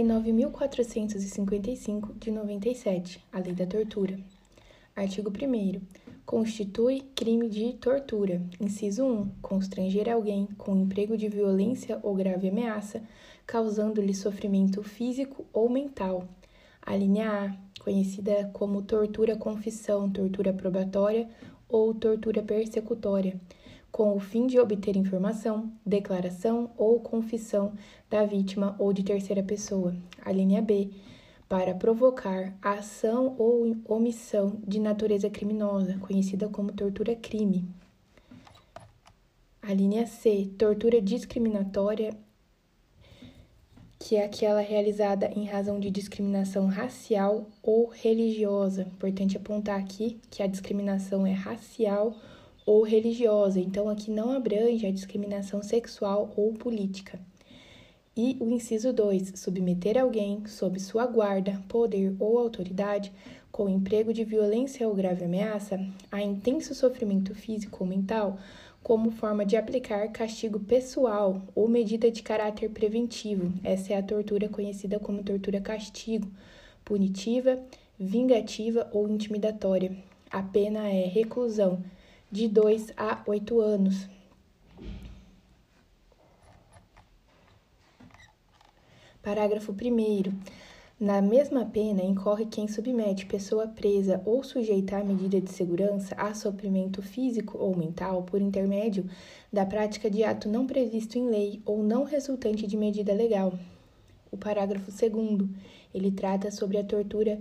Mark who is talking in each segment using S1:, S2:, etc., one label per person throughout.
S1: Lei 9455 de 97, a Lei da Tortura. Artigo 1 Constitui crime de tortura. Inciso 1. Constranger alguém com emprego de violência ou grave ameaça, causando-lhe sofrimento físico ou mental. A linha A, conhecida como tortura confissão, tortura probatória ou tortura persecutória com o fim de obter informação, declaração ou confissão da vítima ou de terceira pessoa. A linha B, para provocar ação ou omissão de natureza criminosa, conhecida como tortura-crime. A linha C, tortura discriminatória, que é aquela realizada em razão de discriminação racial ou religiosa. Importante apontar aqui que a discriminação é racial ou religiosa, então aqui não abrange a discriminação sexual ou política. E o inciso 2, submeter alguém sob sua guarda, poder ou autoridade com emprego de violência ou grave ameaça a intenso sofrimento físico ou mental como forma de aplicar castigo pessoal ou medida de caráter preventivo. Essa é a tortura conhecida como tortura-castigo, punitiva, vingativa ou intimidatória. A pena é reclusão de 2 a 8 anos. Parágrafo 1. Na mesma pena, incorre quem submete pessoa presa ou sujeita à medida de segurança a sofrimento físico ou mental por intermédio da prática de ato não previsto em lei ou não resultante de medida legal. O parágrafo 2. Ele trata sobre a tortura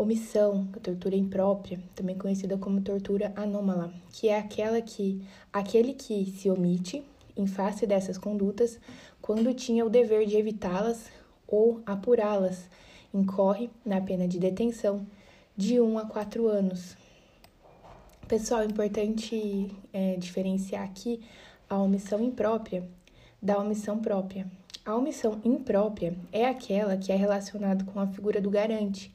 S1: omissão, a tortura imprópria, também conhecida como tortura anômala, que é aquela que aquele que se omite em face dessas condutas quando tinha o dever de evitá-las ou apurá-las, incorre na pena de detenção de 1 a 4 anos. Pessoal, é importante é, diferenciar aqui a omissão imprópria da omissão própria. A omissão imprópria é aquela que é relacionada com a figura do garante,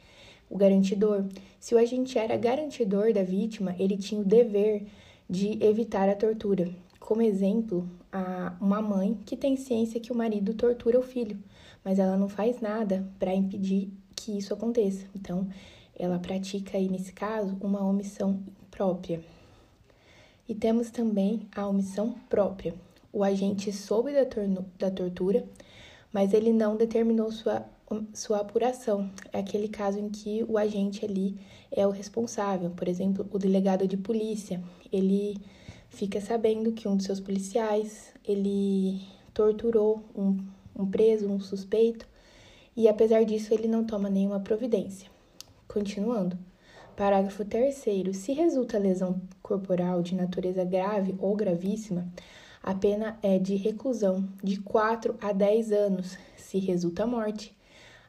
S1: o garantidor. Se o agente era garantidor da vítima, ele tinha o dever de evitar a tortura. Como exemplo, a uma mãe que tem ciência que o marido tortura o filho, mas ela não faz nada para impedir que isso aconteça. Então, ela pratica aí nesse caso uma omissão própria. E temos também a omissão própria. O agente soube da, da tortura, mas ele não determinou sua sua apuração. É aquele caso em que o agente ali é o responsável. Por exemplo, o delegado de polícia, ele fica sabendo que um dos seus policiais, ele torturou um, um preso, um suspeito, e apesar disso ele não toma nenhuma providência. Continuando. Parágrafo 3 se resulta lesão corporal de natureza grave ou gravíssima, a pena é de reclusão de 4 a 10 anos. Se resulta morte,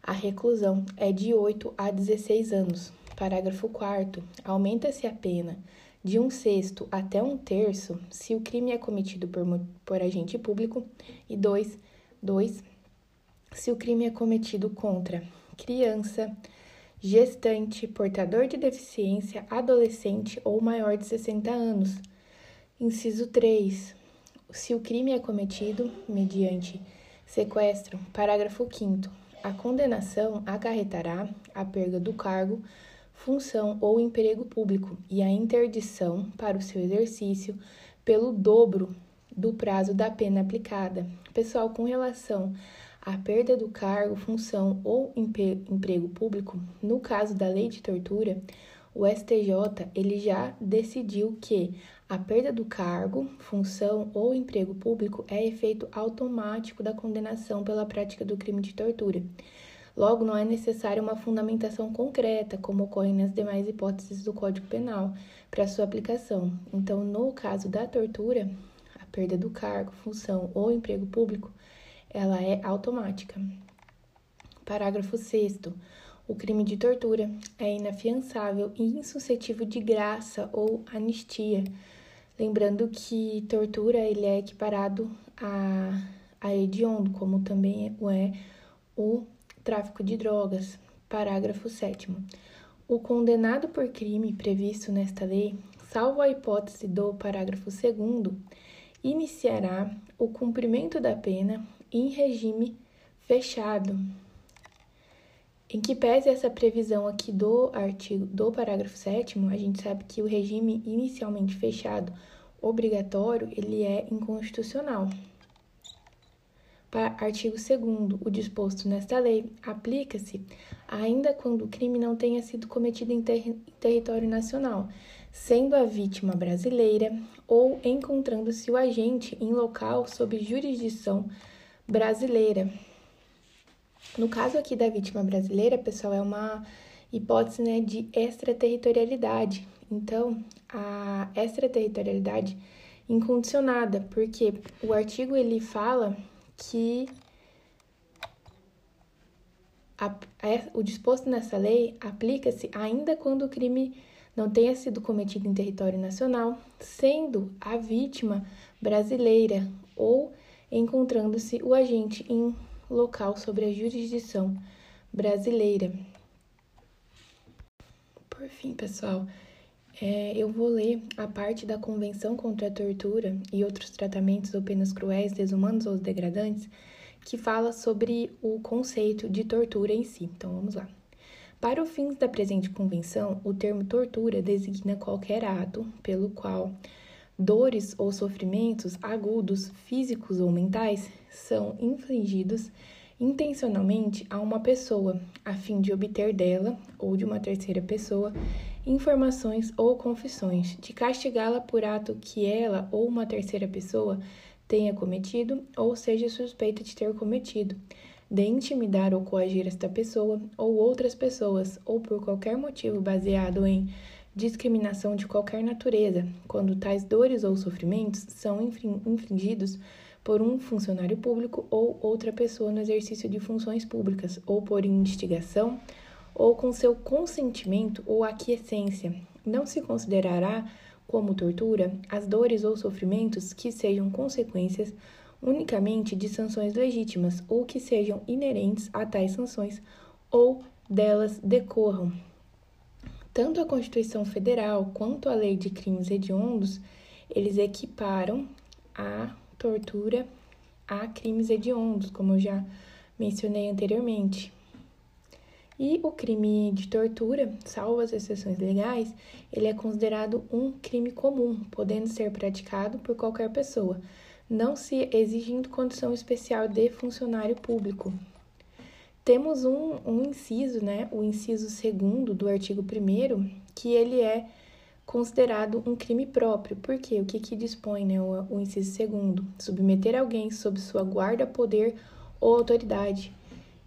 S1: a reclusão é de 8 a 16 anos. Parágrafo 4. Aumenta-se a pena de um sexto até um terço se o crime é cometido por, por agente público. E 2. 2. Se o crime é cometido contra criança, gestante, portador de deficiência, adolescente ou maior de 60 anos. Inciso 3. Se o crime é cometido mediante sequestro. Parágrafo 5 a condenação acarretará a perda do cargo, função ou emprego público e a interdição para o seu exercício pelo dobro do prazo da pena aplicada. Pessoal, com relação à perda do cargo, função ou emprego público, no caso da lei de tortura, o STJ ele já decidiu que a perda do cargo, função ou emprego público é efeito automático da condenação pela prática do crime de tortura. Logo, não é necessária uma fundamentação concreta, como ocorre nas demais hipóteses do Código Penal, para sua aplicação. Então, no caso da tortura, a perda do cargo, função ou emprego público, ela é automática. Parágrafo 6 o crime de tortura é inafiançável e insuscetível de graça ou anistia. Lembrando que tortura ele é equiparado a, a hediondo, como também é o tráfico de drogas. Parágrafo 7 O condenado por crime previsto nesta lei, salvo a hipótese do parágrafo 2 iniciará o cumprimento da pena em regime fechado, Em que pese essa previsão aqui do artigo do parágrafo 7 a gente sabe que o regime inicialmente fechado obrigatório, ele é inconstitucional. Para artigo 2 o disposto nesta lei aplica-se ainda quando o crime não tenha sido cometido em, ter em território nacional, sendo a vítima brasileira ou encontrando-se o agente em local sob jurisdição brasileira. No caso aqui da vítima brasileira, pessoal, é uma hipótese né, de extraterritorialidade. Então, a extraterritorialidade incondicionada, porque o artigo ele fala que a, a, o disposto nessa lei aplica-se ainda quando o crime não tenha sido cometido em território nacional, sendo a vítima brasileira ou encontrando-se o agente em local sobre a jurisdição brasileira. Por fim, pessoal, é, eu vou ler a parte da Convenção contra a Tortura e outros tratamentos ou penas cruéis, desumanos ou degradantes, que fala sobre o conceito de tortura em si. Então, vamos lá. Para os fins da presente convenção, o termo tortura designa qualquer ato pelo qual dores ou sofrimentos agudos, físicos ou mentais, são infligidos intencionalmente a uma pessoa, a fim de obter dela ou de uma terceira pessoa informações ou confissões, de castigá-la por ato que ela ou uma terceira pessoa tenha cometido ou seja suspeita de ter cometido, de intimidar ou coagir esta pessoa ou outras pessoas, ou por qualquer motivo baseado em discriminação de qualquer natureza, quando tais dores ou sofrimentos são infligidos por um funcionário público ou outra pessoa no exercício de funções públicas, ou por instigação, ou com seu consentimento ou aquiescência. Não se considerará como tortura as dores ou sofrimentos que sejam consequências unicamente de sanções legítimas ou que sejam inerentes a tais sanções ou delas decorram. Tanto a Constituição Federal quanto a Lei de Crimes Hediondos, eles equiparam a tortura a crimes hediondos, como eu já mencionei anteriormente. E o crime de tortura, salvo as exceções legais, ele é considerado um crime comum, podendo ser praticado por qualquer pessoa, não se exigindo condição especial de funcionário público. Temos um, um inciso, né, o inciso segundo do artigo 1 que ele é considerado um crime próprio. Por quê? O que, que dispõe né, o, o inciso segundo? Submeter alguém sob sua guarda, poder ou autoridade.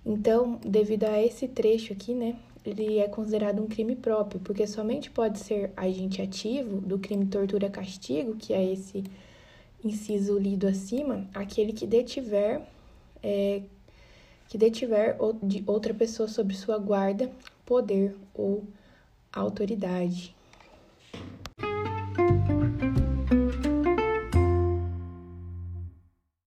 S1: Então, devido a esse trecho aqui, né, ele é considerado um crime próprio, porque somente pode ser agente ativo do crime tortura castigo, que é esse inciso lido acima, aquele que detiver é, que detiver de outra pessoa sob sua guarda, poder ou autoridade.